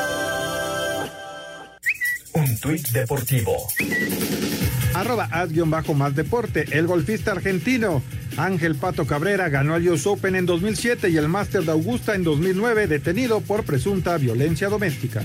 Un tuit deportivo. Arroba bajo más deporte. El golfista argentino Ángel Pato Cabrera ganó el US Open en 2007 y el Master de Augusta en 2009 detenido por presunta violencia doméstica.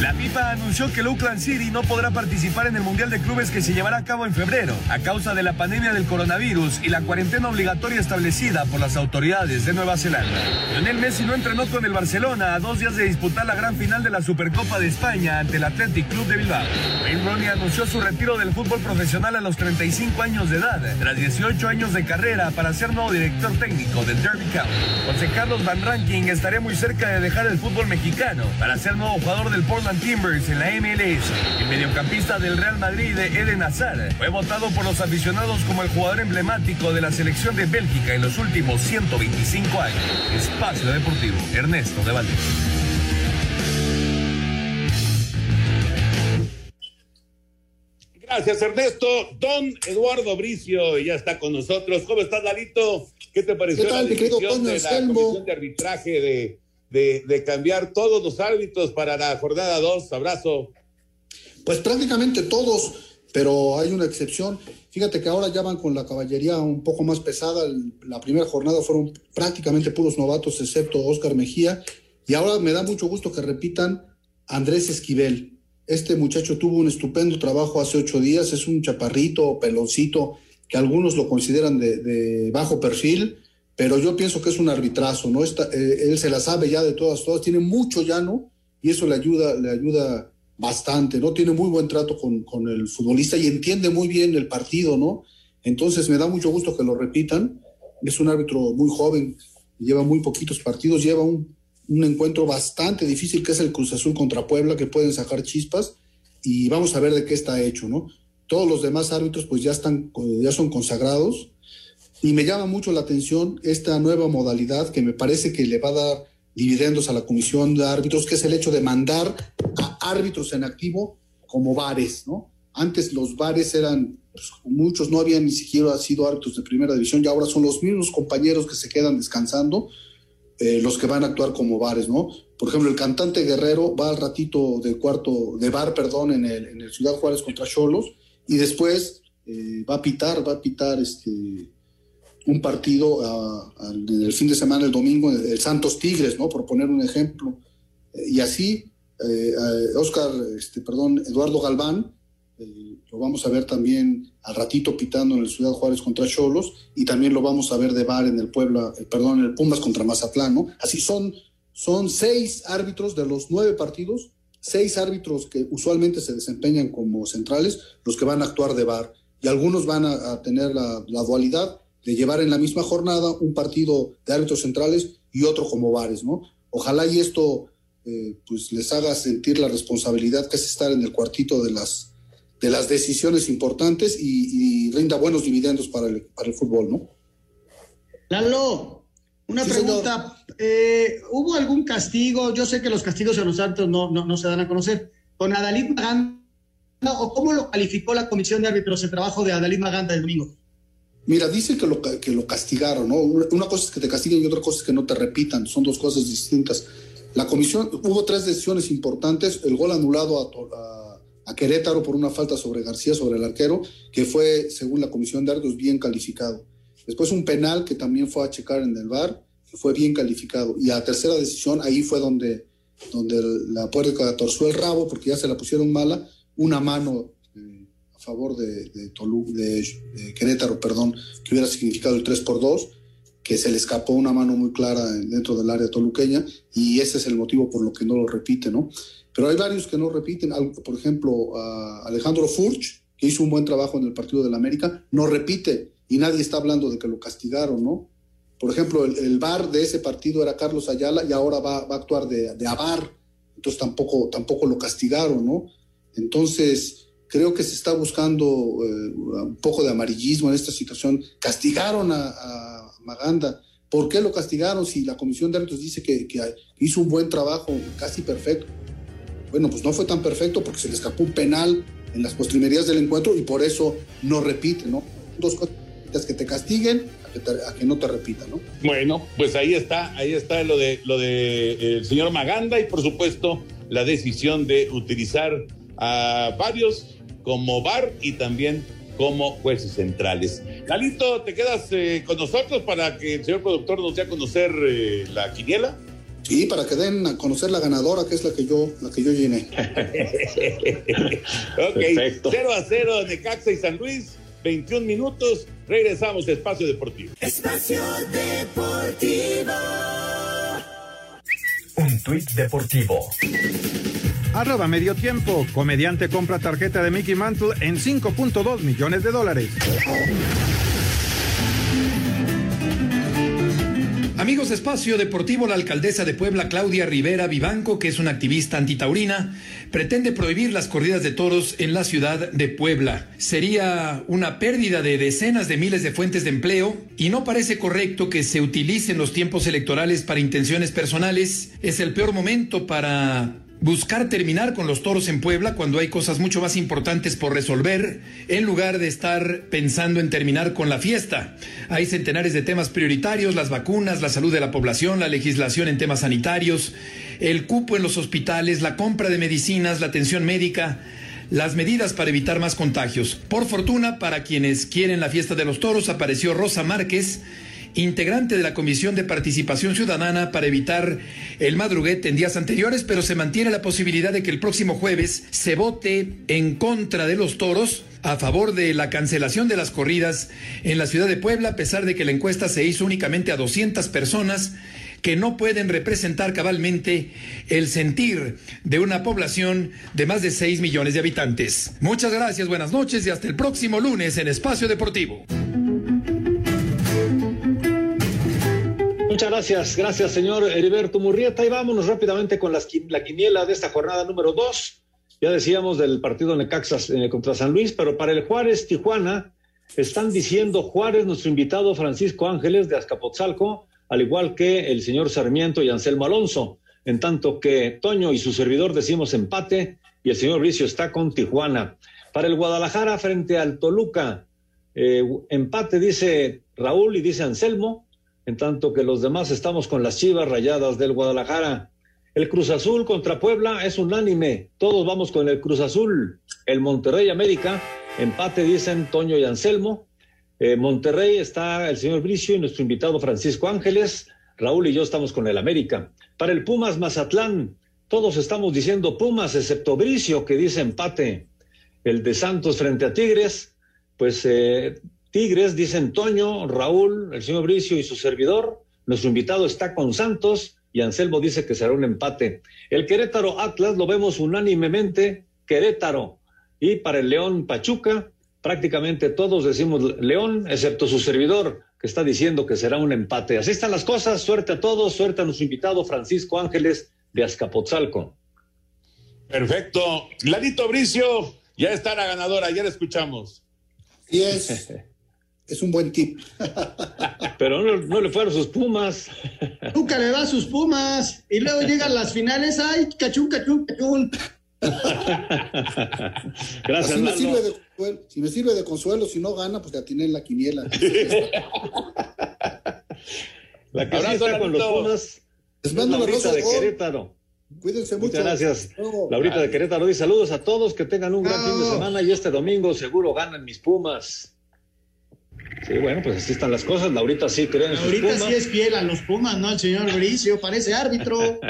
La FIFA anunció que el Oakland City no podrá participar en el Mundial de Clubes que se llevará a cabo en febrero a causa de la pandemia del coronavirus y la cuarentena obligatoria establecida por las autoridades de Nueva Zelanda. Lionel Messi no entrenó con el Barcelona a dos días de disputar la gran final de la Supercopa de España ante el Athletic Club de Bilbao. Wayne Rooney anunció su retiro del fútbol profesional a los 35 años de edad, tras 18 años de carrera para ser nuevo director técnico del Derby County. José Carlos Van Ranking estaría muy cerca de dejar el fútbol mexicano para ser nuevo jugador del Portland Timbers en la MLS. El mediocampista del Real Madrid, Eden Hazard, fue votado por los aficionados como el jugador emblemático de la selección de Bélgica en los últimos 125 años. Espacio Deportivo, Ernesto de Valdés. Gracias, Ernesto. Don Eduardo Bricio ya está con nosotros. ¿Cómo estás, Lalito? ¿Qué te pareció ¿Qué tal, la mi querido decisión de la comisión de arbitraje de, de, de cambiar todos los árbitros para la jornada 2? Abrazo. Pues prácticamente todos, pero hay una excepción. Fíjate que ahora ya van con la caballería un poco más pesada. La primera jornada fueron prácticamente puros novatos, excepto Oscar Mejía. Y ahora me da mucho gusto que repitan Andrés Esquivel. Este muchacho tuvo un estupendo trabajo hace ocho días. Es un chaparrito, peloncito, que algunos lo consideran de, de bajo perfil, pero yo pienso que es un arbitrazo, ¿no? Está, eh, él se la sabe ya de todas, todas. Tiene mucho ya, ¿no? Y eso le ayuda, le ayuda bastante, ¿no? Tiene muy buen trato con, con el futbolista y entiende muy bien el partido, ¿no? Entonces me da mucho gusto que lo repitan. Es un árbitro muy joven, lleva muy poquitos partidos, lleva un, un encuentro bastante difícil que es el Cruz Azul contra Puebla, que pueden sacar chispas y vamos a ver de qué está hecho, ¿no? Todos los demás árbitros pues ya están, ya son consagrados y me llama mucho la atención esta nueva modalidad que me parece que le va a dar dividendos a la comisión de árbitros, que es el hecho de mandar a árbitros en activo como bares, ¿no? Antes los bares eran, pues, muchos no habían ni siquiera sido árbitros de primera división y ahora son los mismos compañeros que se quedan descansando eh, los que van a actuar como bares, ¿no? Por ejemplo, el cantante Guerrero va al ratito de cuarto, de bar, perdón, en el, en el Ciudad Juárez contra Cholos y después eh, va a pitar, va a pitar este un partido a- al- el fin de semana, el domingo, el, Santos Tigres, ¿no? Por poner un ejemplo. Eh, y así, eh, Oscar, este, perdón, Eduardo Galván, eh, lo vamos a ver también al ratito pitando en el Ciudad Juárez contra Cholos y también lo vamos a ver de bar en el Puebla, eh, perdón, en el Pumas contra Mazatlán, ¿no? Así son, son seis árbitros de los nueve partidos, seis árbitros que usualmente se desempeñan como centrales, los que van a actuar de bar y algunos van a, tener la dualidad de llevar en la misma jornada un partido de árbitros centrales y otro como bares, ¿no? Ojalá y esto eh, pues les haga sentir la responsabilidad que es estar en el cuartito de las de las decisiones importantes y, y rinda buenos dividendos para el, para el fútbol, ¿no? Lalo, una Sí, pregunta. Eh, ¿Hubo algún castigo? Yo sé que los castigos en los árbitros no, no, no se dan a conocer. ¿Con Adalid Maganda o cómo lo calificó la comisión de árbitros el trabajo de Adalid Maganda el domingo? Mira, dice que lo, que lo castigaron, ¿no? Una cosa es que te castiguen y otra cosa es que no te repitan, son dos cosas distintas. La comisión, hubo tres decisiones importantes, el gol anulado a, a- a Querétaro por una falta sobre García, sobre el arquero, que fue, según la comisión de árbitros, bien calificado. Después un penal que también fue a checar en el VAR, que fue bien calificado. Y la tercera decisión, ahí fue donde, donde la puerca torció el rabo, porque ya se la pusieron mala, una mano favor de, de, Tolu- de- de Querétaro, perdón, que hubiera significado el 3 por 2, que se le escapó una mano muy clara dentro del área toluqueña, y ese es el motivo por lo que no lo repite, ¿no? Pero hay varios que no repiten, por ejemplo, a Alejandro Furch, que hizo un buen trabajo en el partido del América, no repite, y nadie está hablando de que lo castigaron, ¿no? Por ejemplo, el, el VAR de ese partido era Carlos Ayala y ahora va, va a actuar de, de AVAR, entonces tampoco, tampoco lo castigaron, ¿no? Entonces, creo que se está buscando eh, un poco de amarillismo en esta situación. Castigaron a, a Maganda. ¿Por qué lo castigaron si la comisión de árbitros dice que, que hizo un buen trabajo, casi perfecto? Bueno, pues no fue tan perfecto porque se le escapó un penal en las postrimerías del encuentro y por eso no repite, ¿no? Dos cosas que te castiguen a que, te- a que no te repitan, ¿no? Bueno, pues ahí está, ahí está lo de lo de el señor Maganda y por supuesto la decisión de utilizar a varios como bar y también como jueces centrales. Galito, ¿te quedas eh, con nosotros para que el señor productor nos dé a conocer eh, la quiniela? Sí, para que den a conocer la ganadora, que es la que yo, la que yo llené. Ok, 0 a 0 Necaxa y San Luis, 21 minutos, regresamos a Espacio Deportivo. Espacio Deportivo. Un tuit deportivo. Arroba medio tiempo. Comediante compra tarjeta de Mickey Mantle en 5.2 millones de dólares. Amigos de Espacio Deportivo, la alcaldesa de Puebla, Claudia Rivera Vivanco, que es una activista antitaurina, pretende prohibir las corridas de toros en la ciudad de Puebla. Sería una pérdida de decenas de miles de fuentes de empleo y no parece correcto que se utilicen los tiempos electorales para intenciones personales. Es el peor momento para buscar terminar con los toros en Puebla cuando hay cosas mucho más importantes por resolver, en lugar de estar pensando en terminar con la fiesta. Hay centenares de temas prioritarios, las vacunas, la salud de la población, la legislación en temas sanitarios, el cupo en los hospitales, la compra de medicinas, la atención médica las medidas para evitar más contagios. Por fortuna, para quienes quieren la fiesta de los toros, apareció Rosa Márquez, integrante de la Comisión de Participación Ciudadana para evitar el madruguete en días anteriores, pero se mantiene la posibilidad de que el próximo jueves se vote en contra de los toros a favor de la cancelación de las corridas en la ciudad de Puebla, a pesar de que la encuesta se hizo únicamente a 200 personas que no pueden representar cabalmente el sentir de una población de más de 6 millones de habitantes. Muchas gracias, buenas noches y hasta el próximo lunes en Espacio Deportivo. Muchas gracias, gracias señor Heriberto Murrieta. Y vámonos rápidamente con las la quiniela de esta jornada número dos. Ya decíamos del partido Necaxas eh, contra San Luis, pero para el Juárez Tijuana están diciendo Juárez, nuestro invitado Francisco Ángeles de Azcapotzalco, al igual que el señor Sarmiento y Anselmo Alonso. En tanto que Toño y su servidor decimos empate y el señor Bricio está con Tijuana. Para el Guadalajara frente al Toluca, eh, empate dice Raúl y dice Anselmo, en tanto que los demás estamos con las chivas rayadas del Guadalajara. El Cruz Azul contra Puebla es unánime, todos vamos con el Cruz Azul. El Monterrey América, empate dicen Toño y Anselmo. Eh, Monterrey está el señor Bricio y nuestro invitado Francisco Ángeles. Raúl y yo estamos con el América. Para el Pumas Mazatlán, todos estamos diciendo Pumas, excepto Bricio, que dice empate. El de Santos frente a Tigres, pues eh, Tigres, dicen Toño, Raúl, el señor Bricio y su servidor. Nuestro invitado está con Santos y Anselmo dice que será un empate. El Querétaro Atlas lo vemos unánimemente, Querétaro. Y para el León Pachuca, prácticamente todos decimos León, excepto su servidor, que está diciendo que será un empate. Así están las cosas. Suerte a todos, suerte a nuestro invitado Francisco Ángeles de Azcapotzalco. Perfecto. Ladito Bricio, ya está la ganadora, ya la escuchamos. Y es, es un buen tip. Pero no, no le fueron sus pumas. Nunca le da sus pumas. Y luego llegan las finales. ¡Ay, cachún, cachún, cachún! Gracias, Así me sirve de consuelo. Si me sirve de consuelo, si no gana, pues te atiné en la quiniela. La que sí Abrazo, está con los. Pumas. Les mando un Laurita abrazo de gol. Querétaro. Cuídense mucho. Muchas gracias. Luego. Laurita de Querétaro dice saludos a todos, que tengan un gran fin de semana y este domingo seguro ganan mis Pumas. Sí, bueno, pues así están las cosas. Laurita sí cree en sus Pumas. sí es fiel a los Pumas, ¿no? El señor Bricio parece árbitro.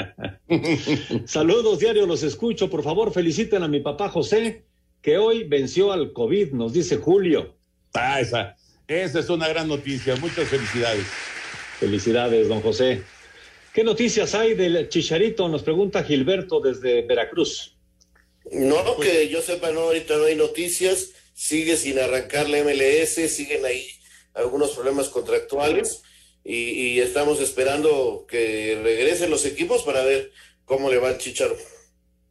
Saludos, diario, los escucho. Por favor, feliciten a mi papá José, que hoy venció al COVID, nos dice Julio. Ah, esa, esa es una gran noticia. Muchas felicidades. Felicidades, don José. ¿Qué noticias hay del Chicharito? Nos pregunta Gilberto desde Veracruz. No, que yo sepa, no, ahorita no hay noticias, sigue sin arrancar la MLS, siguen ahí algunos problemas contractuales y, y estamos esperando que regresen los equipos para ver cómo le va al Chicharo.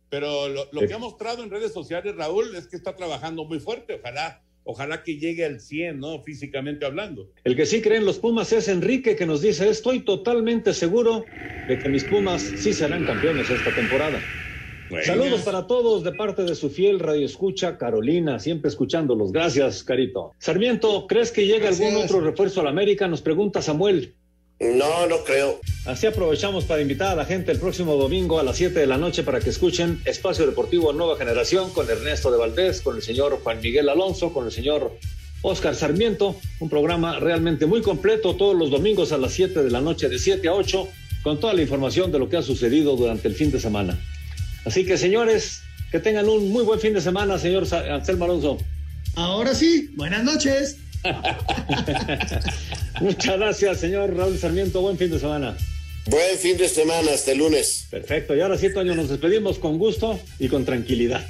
Pero lo, lo que ha mostrado en redes sociales, Raúl, es que está trabajando muy fuerte. Ojalá, ojalá que llegue al 100, ¿no? Físicamente hablando. El que sí cree en los Pumas es Enrique, que nos dice, estoy totalmente seguro de que mis Pumas sí serán campeones esta temporada. Bueno. Saludos para todos de parte de su fiel radio escucha Carolina, siempre escuchándolos. Gracias, Carito. Sarmiento, ¿crees que llega algún otro refuerzo a la América? Nos pregunta Samuel. No, no creo. Así aprovechamos para invitar a la gente el próximo domingo a las 7 de la noche para que escuchen Espacio Deportivo Nueva Generación con Ernesto de Valdés, con el señor Juan Miguel Alonso, con el señor Oscar Sarmiento. Un programa realmente muy completo todos los domingos a las 7 de la noche, de 7 a 8, con toda la información de lo que ha sucedido durante el fin de semana. Así que, señores, que tengan un muy buen fin de semana, señor Anselmo Alonso. Ahora sí, buenas noches. Muchas gracias, señor Raúl Sarmiento. Buen fin de semana. Buen fin de semana, hasta el lunes. Perfecto. Y ahora sí, Toño, nos despedimos con gusto y con tranquilidad.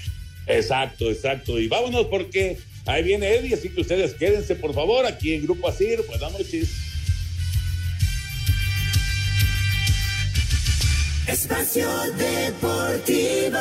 Exacto, exacto. Y vámonos porque ahí viene Eddie, así que ustedes quédense, por favor, aquí en Grupo Asir. Buenas noches. Espacio Deportivo.